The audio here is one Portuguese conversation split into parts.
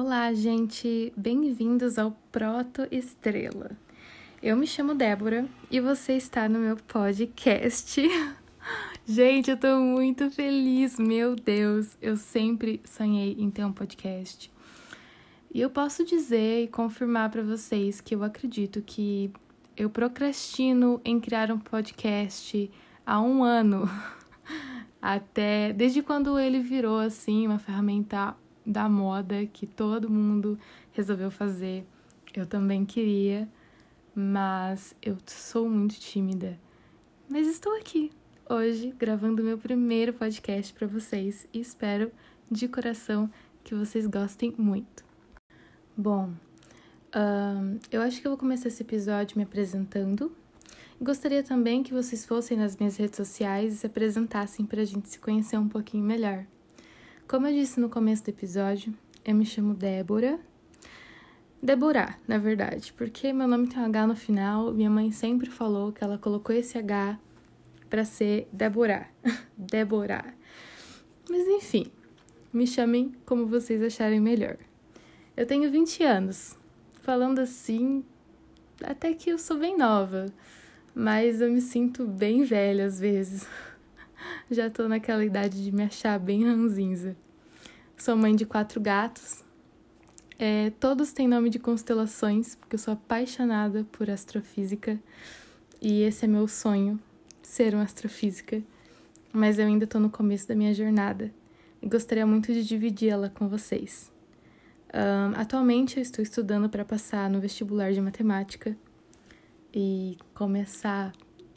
Olá, gente! Bem-vindos ao Proto Estrela. Eu me chamo Débora e você está no meu podcast. gente, eu tô muito feliz, meu Deus! Eu sempre sonhei em ter um podcast. E eu posso dizer e confirmar para vocês que eu acredito que eu procrastino em criar um podcast há um ano. Até desde quando ele virou assim uma ferramenta da moda que todo mundo resolveu fazer. Eu também queria, mas eu sou muito tímida. Mas estou aqui hoje gravando meu primeiro podcast para vocês e espero de coração que vocês gostem muito. Bom, um, eu acho que eu vou começar esse episódio me apresentando. Gostaria também que vocês fossem nas minhas redes sociais e se apresentassem para a gente se conhecer um pouquinho melhor. Como eu disse no começo do episódio, eu me chamo Débora. Débora, na verdade, porque meu nome tem um H no final. Minha mãe sempre falou que ela colocou esse H para ser Débora. Débora. Mas enfim, me chamem como vocês acharem melhor. Eu tenho 20 anos. Falando assim, até que eu sou bem nova, mas eu me sinto bem velha às vezes. Já tô naquela idade de me achar bem ranzinza. Sou mãe de quatro gatos. É, todos têm nome de constelações, porque eu sou apaixonada por astrofísica. E esse é meu sonho, ser uma astrofísica. Mas eu ainda tô no começo da minha jornada e gostaria muito de dividi-la com vocês. Um, atualmente eu estou estudando para passar no vestibular de matemática e começar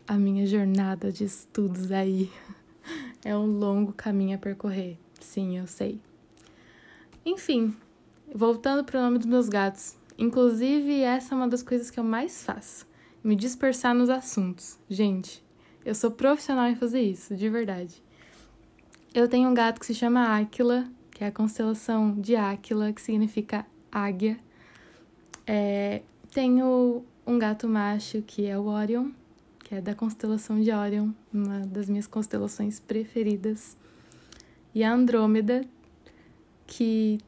a minha jornada de estudos aí. É um longo caminho a percorrer, sim, eu sei. Enfim, voltando para o nome dos meus gatos. Inclusive, essa é uma das coisas que eu mais faço: me dispersar nos assuntos. Gente, eu sou profissional em fazer isso, de verdade. Eu tenho um gato que se chama Áquila, que é a constelação de Áquila, que significa águia. É, tenho um gato macho que é o Orion, que é da constelação de Orion, uma das minhas constelações preferidas. E a Andrômeda, que,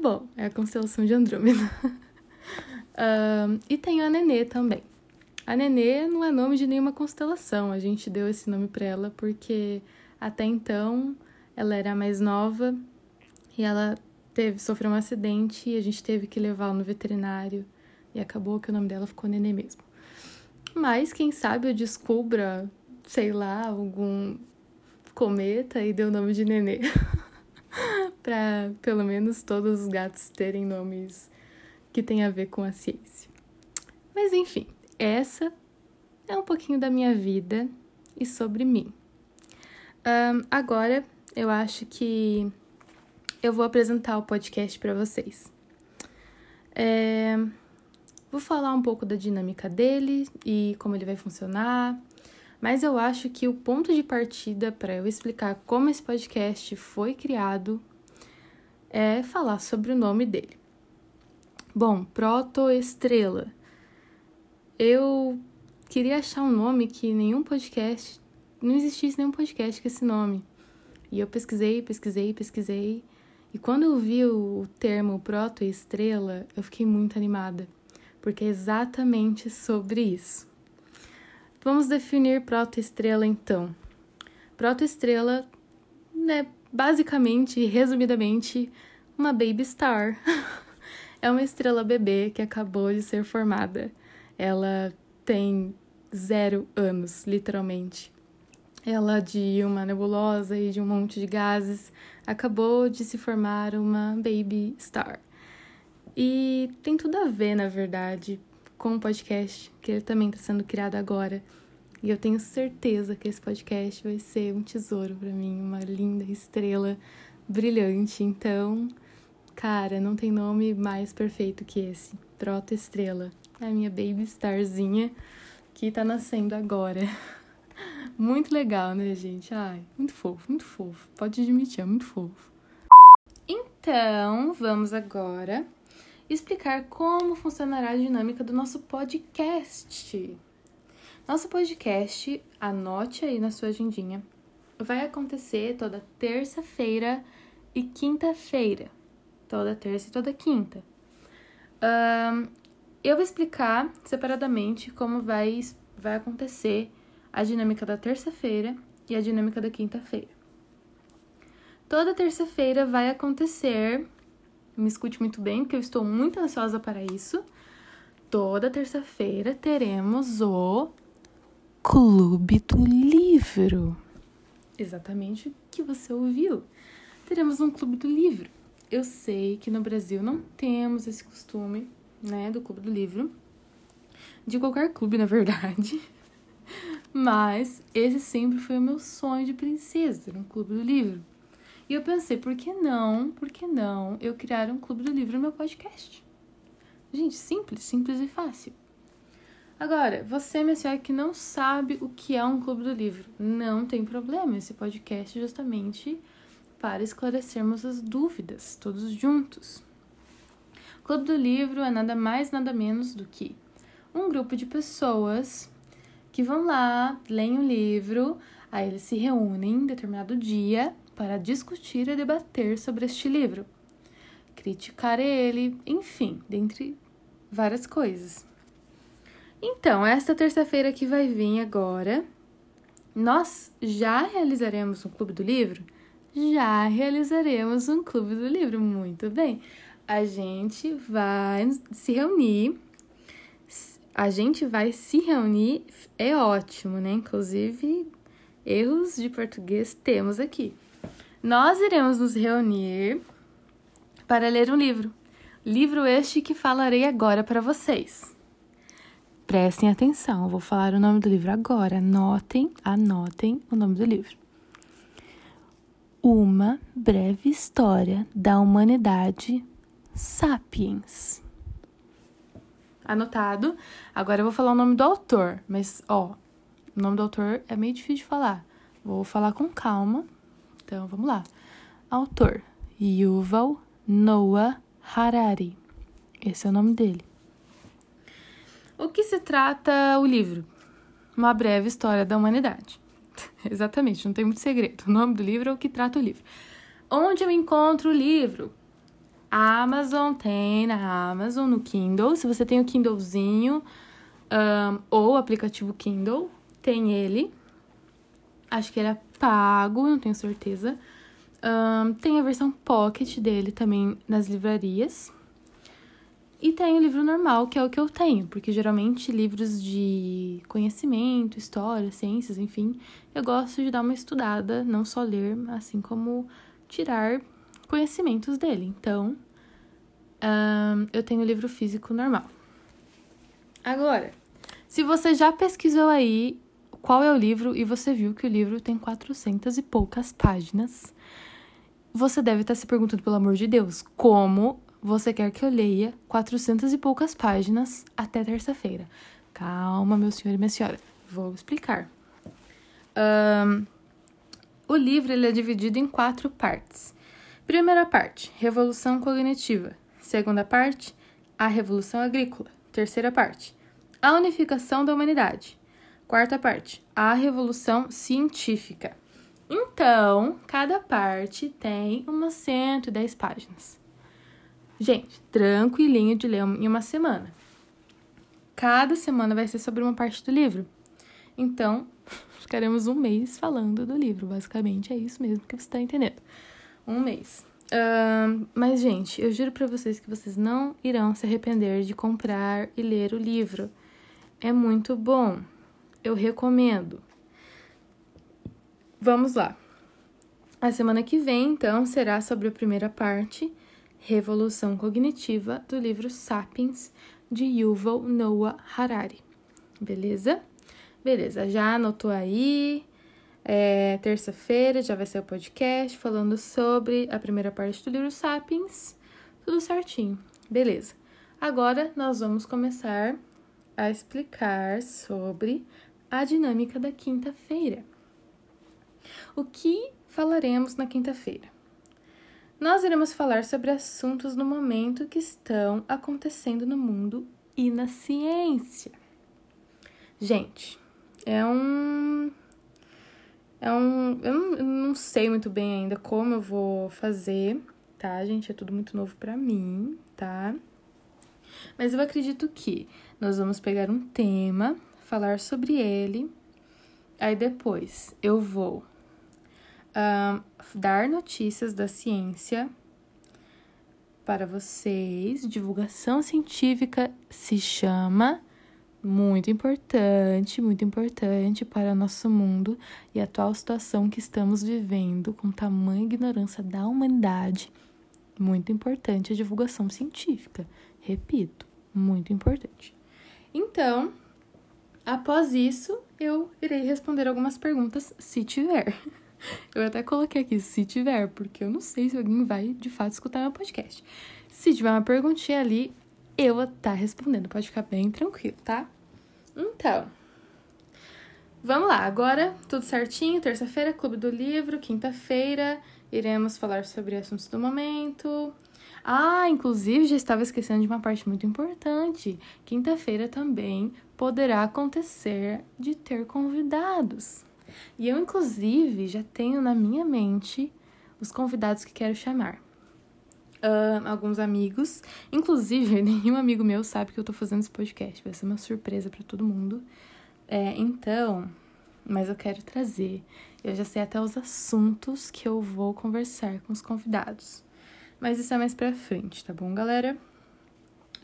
bom, é a constelação de Andrômeda. e tenho a Nenê também. A Nenê não é nome de nenhuma constelação, a gente deu esse nome para ela porque até então ela era mais nova e ela teve sofreu um acidente e a gente teve que levá-la no veterinário e acabou que o nome dela ficou Nenê mesmo. Mas quem sabe eu descubra, sei lá, algum cometa e dê o nome de Nenê. para pelo menos todos os gatos terem nomes que têm a ver com a ciência. Mas enfim, essa é um pouquinho da minha vida e sobre mim. Um, agora eu acho que eu vou apresentar o podcast para vocês. É, vou falar um pouco da dinâmica dele e como ele vai funcionar, mas eu acho que o ponto de partida para eu explicar como esse podcast foi criado é falar sobre o nome dele. Bom, Protoestrela. Eu queria achar um nome que nenhum podcast, não existisse nenhum podcast com esse nome. E eu pesquisei, pesquisei, pesquisei. E quando eu vi o termo protoestrela, eu fiquei muito animada, porque é exatamente sobre isso. Vamos definir protoestrela então. Protoestrela é basicamente, resumidamente, uma baby star. é uma estrela bebê que acabou de ser formada. Ela tem zero anos, literalmente. Ela, de uma nebulosa e de um monte de gases, acabou de se formar uma baby star. E tem tudo a ver, na verdade, com o podcast, que ele também está sendo criado agora. E eu tenho certeza que esse podcast vai ser um tesouro para mim, uma linda estrela brilhante. Então, cara, não tem nome mais perfeito que esse. Proto Estrela. A minha baby starzinha que tá nascendo agora. Muito legal, né, gente? Ai, muito fofo, muito fofo. Pode admitir, é muito fofo. Então, vamos agora explicar como funcionará a dinâmica do nosso podcast. Nosso podcast, anote aí na sua agendinha, vai acontecer toda terça-feira e quinta-feira. toda terça e toda quinta. Um, eu vou explicar separadamente como vai, vai acontecer a dinâmica da terça-feira e a dinâmica da quinta-feira. Toda terça-feira vai acontecer, me escute muito bem, porque eu estou muito ansiosa para isso. Toda terça-feira teremos o Clube do Livro. Exatamente o que você ouviu. Teremos um Clube do Livro. Eu sei que no Brasil não temos esse costume, né, do Clube do Livro. De qualquer clube, na verdade. Mas esse sempre foi o meu sonho de princesa, um clube do livro. E eu pensei, por que não, por que não eu criar um clube do livro no meu podcast? Gente, simples, simples e fácil. Agora, você, minha senhora, que não sabe o que é um clube do livro, não tem problema. Esse podcast é justamente para esclarecermos as dúvidas, todos juntos. O clube do livro é nada mais, nada menos do que um grupo de pessoas que vão lá, leem um livro, aí eles se reúnem em determinado dia para discutir e debater sobre este livro, criticar ele, enfim, dentre várias coisas. Então, esta terça-feira que vai vir agora, nós já realizaremos um clube do livro? Já realizaremos um clube do livro, muito bem. A gente vai se reunir a gente vai se reunir, é ótimo, né? Inclusive, erros de português temos aqui. Nós iremos nos reunir para ler um livro. Livro este que falarei agora para vocês. Prestem atenção, vou falar o nome do livro agora. Anotem, anotem o nome do livro. Uma breve história da humanidade Sapiens anotado. Agora eu vou falar o nome do autor, mas ó, o nome do autor é meio difícil de falar. Vou falar com calma. Então vamos lá. Autor: Yuval Noah Harari. Esse é o nome dele. O que se trata o livro? Uma breve história da humanidade. Exatamente, não tem muito segredo. O nome do livro é o que trata o livro. Onde eu encontro o livro? A Amazon tem na Amazon, no Kindle. Se você tem o Kindlezinho um, ou o aplicativo Kindle, tem ele. Acho que ele é pago, não tenho certeza. Um, tem a versão Pocket dele também nas livrarias. E tem o livro normal, que é o que eu tenho, porque geralmente livros de conhecimento, história, ciências, enfim, eu gosto de dar uma estudada, não só ler, assim como tirar conhecimentos dele. Então, um, eu tenho o livro físico normal. Agora, se você já pesquisou aí qual é o livro e você viu que o livro tem 400 e poucas páginas, você deve estar se perguntando, pelo amor de Deus, como você quer que eu leia 400 e poucas páginas até terça-feira? Calma, meu senhor e minha senhora, vou explicar. Um, o livro ele é dividido em quatro partes. Primeira parte, Revolução Cognitiva. Segunda parte, a Revolução Agrícola. Terceira parte, a unificação da humanidade. Quarta parte, a Revolução Científica. Então, cada parte tem umas 110 páginas. Gente, tranquilinho de ler em uma semana. Cada semana vai ser sobre uma parte do livro. Então, ficaremos um mês falando do livro. Basicamente, é isso mesmo que você está entendendo um mês. Uh, mas, gente, eu juro para vocês que vocês não irão se arrepender de comprar e ler o livro. É muito bom. Eu recomendo. Vamos lá. A semana que vem, então, será sobre a primeira parte, Revolução Cognitiva, do livro Sapiens, de Yuval Noah Harari. Beleza? Beleza, já anotou aí? É, Terça-feira já vai ser o podcast falando sobre a primeira parte do livro Sapiens. Tudo certinho. Beleza. Agora nós vamos começar a explicar sobre a dinâmica da quinta-feira. O que falaremos na quinta-feira? Nós iremos falar sobre assuntos no momento que estão acontecendo no mundo e na ciência. Gente, é um é um. Eu não, eu não sei muito bem ainda como eu vou fazer tá, gente? É tudo muito novo para mim, tá? Mas eu acredito que nós vamos pegar um tema, falar sobre ele, aí depois eu vou uh, dar notícias da ciência para vocês. Divulgação científica se chama muito importante, muito importante para nosso mundo e atual situação que estamos vivendo com tamanha ignorância da humanidade. Muito importante a divulgação científica. Repito, muito importante. Então, após isso, eu irei responder algumas perguntas, se tiver. Eu até coloquei aqui, se tiver, porque eu não sei se alguém vai de fato escutar meu podcast. Se tiver uma perguntinha ali, eu vou estar tá respondendo. Pode ficar bem tranquilo, tá? Então, vamos lá. Agora, tudo certinho. Terça-feira, Clube do Livro. Quinta-feira, iremos falar sobre assuntos do momento. Ah, inclusive, já estava esquecendo de uma parte muito importante. Quinta-feira também poderá acontecer de ter convidados. E eu, inclusive, já tenho na minha mente os convidados que quero chamar. Uh, alguns amigos. Inclusive, nenhum amigo meu sabe que eu tô fazendo esse podcast. Vai ser uma surpresa para todo mundo. É, então, mas eu quero trazer. Eu já sei até os assuntos que eu vou conversar com os convidados. Mas isso é mais pra frente, tá bom, galera?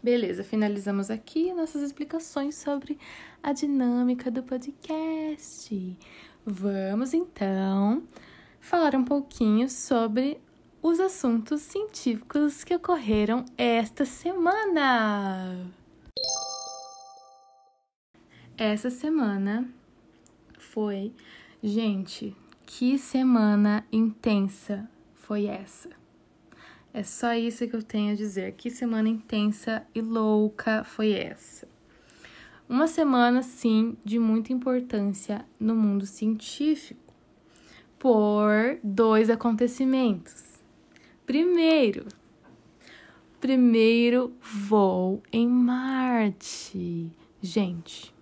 Beleza, finalizamos aqui nossas explicações sobre a dinâmica do podcast. Vamos então falar um pouquinho sobre os assuntos científicos que ocorreram esta semana. Essa semana foi, gente, que semana intensa foi essa? É só isso que eu tenho a dizer. Que semana intensa e louca foi essa? Uma semana, sim, de muita importância no mundo científico, por dois acontecimentos. Primeiro, primeiro voo em Marte. Gente,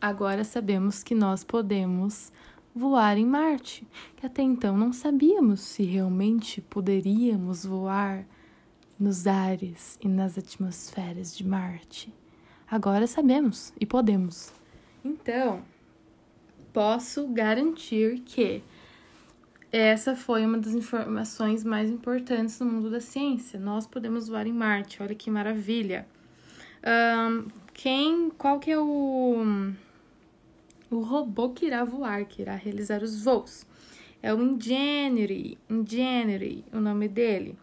agora sabemos que nós podemos voar em Marte, que até então não sabíamos se realmente poderíamos voar nos ares e nas atmosferas de Marte. Agora sabemos e podemos. Então, posso garantir que essa foi uma das informações mais importantes no mundo da ciência. Nós podemos voar em Marte, olha que maravilha. Um, quem, qual que é o, o robô que irá voar, que irá realizar os voos? É o Ingenuity, Ingenuity, o nome dele.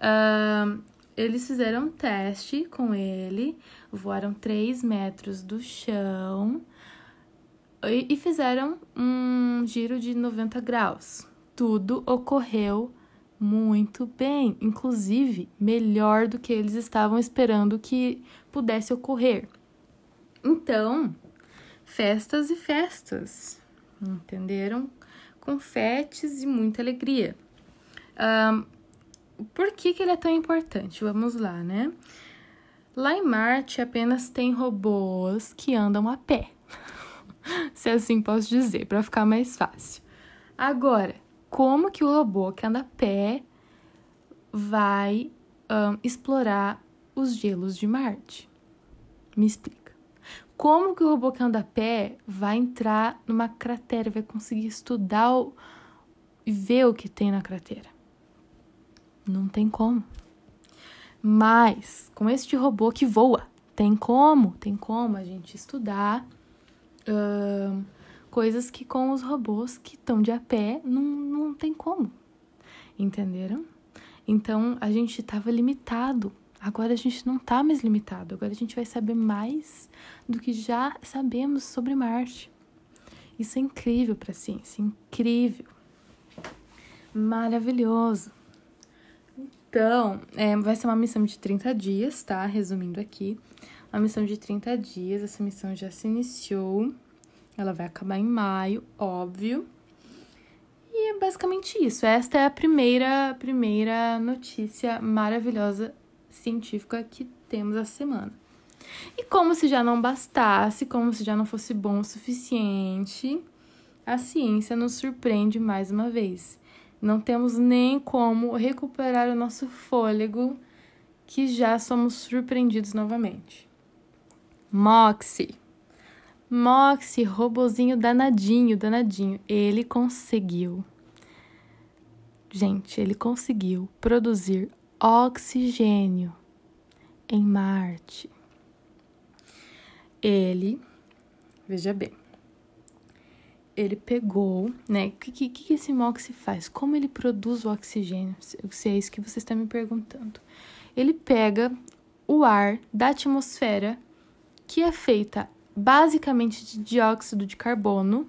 Um, eles fizeram um teste com ele, voaram 3 metros do chão e, e fizeram um giro de 90 graus tudo ocorreu muito bem, inclusive melhor do que eles estavam esperando que pudesse ocorrer. Então, festas e festas, entenderam? Confetes e muita alegria. Um, por que, que ele é tão importante? Vamos lá, né? Lá em Marte apenas tem robôs que andam a pé, se assim posso dizer, para ficar mais fácil. Agora, como que o robô que anda a pé vai um, explorar os gelos de Marte? Me explica. Como que o robô que anda a pé vai entrar numa cratera, vai conseguir estudar e ver o que tem na cratera? Não tem como. Mas com este robô que voa, tem como, tem como a gente estudar coisas que com os robôs que estão de a pé não, não tem como. Entenderam? Então a gente estava limitado. Agora a gente não está mais limitado. Agora a gente vai saber mais do que já sabemos sobre Marte. Isso é incrível para a ciência, incrível. Maravilhoso. Então, é, vai ser uma missão de 30 dias, tá? Resumindo aqui. Uma missão de 30 dias. Essa missão já se iniciou. Ela vai acabar em maio, óbvio. E é basicamente isso. Esta é a primeira, primeira notícia maravilhosa científica que temos a semana. E como se já não bastasse, como se já não fosse bom o suficiente, a ciência nos surpreende mais uma vez. Não temos nem como recuperar o nosso fôlego, que já somos surpreendidos novamente. Moxie. Moxie, robozinho danadinho, danadinho. Ele conseguiu. Gente, ele conseguiu produzir oxigênio em Marte. Ele, veja bem, ele pegou, né? O que, que, que esse Moxie faz? Como ele produz o oxigênio? Se é isso que você está me perguntando. Ele pega o ar da atmosfera, que é feita basicamente de dióxido de carbono,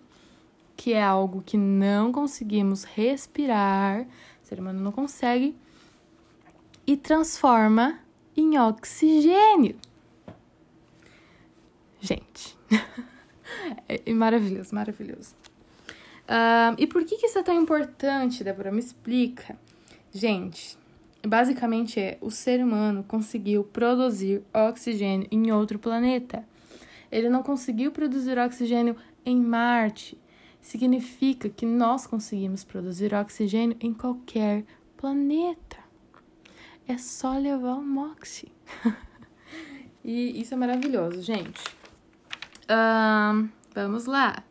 que é algo que não conseguimos respirar, o ser humano não consegue, e transforma em oxigênio. Gente, é maravilhoso, maravilhoso. Uh, e por que, que isso é tão importante, Débora? Me explica. Gente, basicamente é o ser humano conseguiu produzir oxigênio em outro planeta. Ele não conseguiu produzir oxigênio em Marte. Significa que nós conseguimos produzir oxigênio em qualquer planeta. É só levar o MOXIE. e isso é maravilhoso, gente. Uh, vamos lá.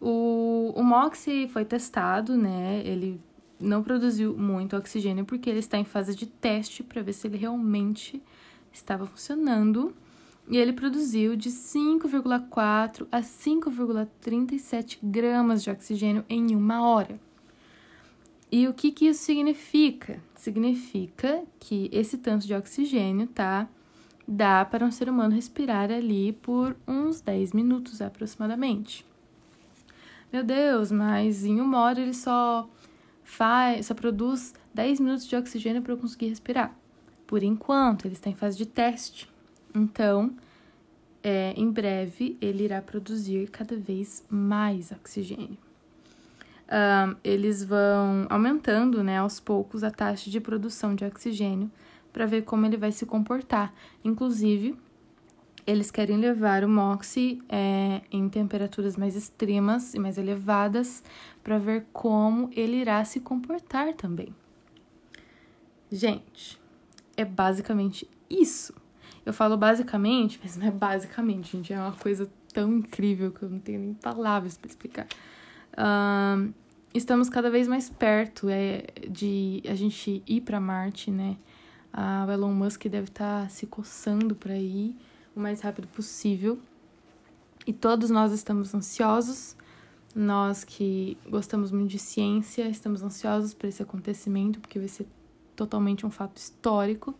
O, o foi testado, né? Ele não produziu muito oxigênio porque ele está em fase de teste para ver se ele realmente estava funcionando. E ele produziu de 5,4 a 5,37 gramas de oxigênio em uma hora. E o que, que isso significa? Significa que esse tanto de oxigênio, tá? Dá para um ser humano respirar ali por uns 10 minutos aproximadamente. Meu Deus, mas em uma hora ele só faz, só produz 10 minutos de oxigênio para eu conseguir respirar. Por enquanto, ele está em fase de teste. Então, é, em breve, ele irá produzir cada vez mais oxigênio. Eles vão aumentando né, aos poucos a taxa de produção de oxigênio para ver como ele vai se comportar. Inclusive, eles querem levar o MOXIE é, em temperaturas mais extremas e mais elevadas para ver como ele irá se comportar também. Gente, é basicamente isso. Eu falo basicamente, mas não é basicamente, gente. É uma coisa tão incrível que eu não tenho nem palavras para explicar. Um, estamos cada vez mais perto é, de a gente ir para Marte, né? A o Elon Musk deve estar tá se coçando para ir o mais rápido possível. E todos nós estamos ansiosos. Nós que gostamos muito de ciência, estamos ansiosos por esse acontecimento, porque vai ser totalmente um fato histórico.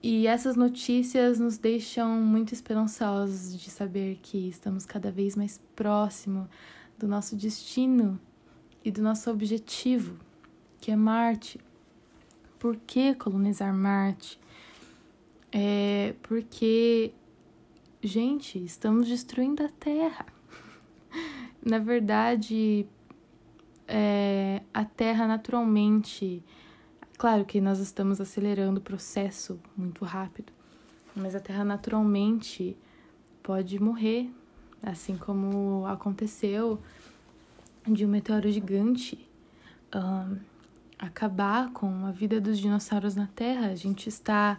E essas notícias nos deixam muito esperançosos de saber que estamos cada vez mais próximo do nosso destino e do nosso objetivo, que é Marte. Por que colonizar Marte? É porque, gente, estamos destruindo a Terra. Na verdade, é, a Terra naturalmente Claro que nós estamos acelerando o processo muito rápido, mas a Terra naturalmente pode morrer, assim como aconteceu de um meteoro gigante um, acabar com a vida dos dinossauros na Terra. A gente está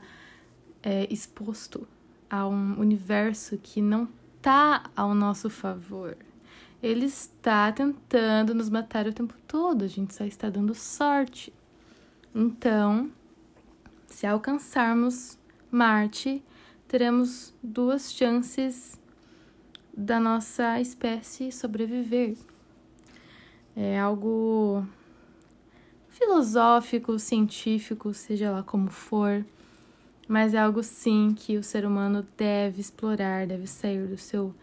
é, exposto a um universo que não está ao nosso favor. Ele está tentando nos matar o tempo todo, a gente só está dando sorte. Então, se alcançarmos Marte, teremos duas chances da nossa espécie sobreviver. É algo filosófico, científico, seja lá como for, mas é algo sim que o ser humano deve explorar, deve sair do seu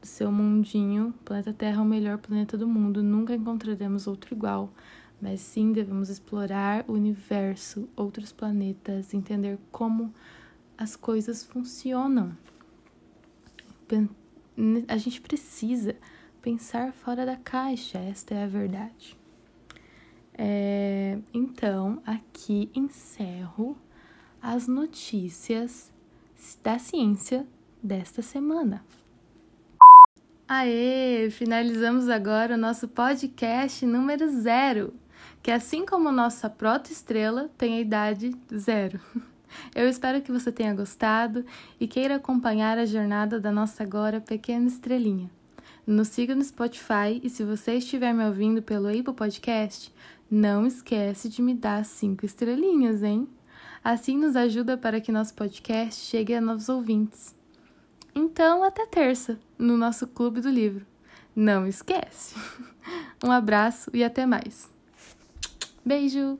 do seu mundinho. O planeta Terra é o melhor planeta do mundo, nunca encontraremos outro igual mas sim devemos explorar o universo, outros planetas, entender como as coisas funcionam. A gente precisa pensar fora da caixa, esta é a verdade. É, então, aqui encerro as notícias da ciência desta semana. Aê! Finalizamos agora o nosso podcast número zero. que assim como nossa proto-estrela tem a idade zero. Eu espero que você tenha gostado e queira acompanhar a jornada da nossa agora pequena estrelinha. Nos siga no Spotify e se você estiver me ouvindo pelo Apple Podcast, não esquece de me dar cinco estrelinhas, hein? Assim nos ajuda para que nosso podcast chegue a novos ouvintes. Então, até terça, no nosso Clube do Livro. Não esquece! Um abraço e até mais. Beijo!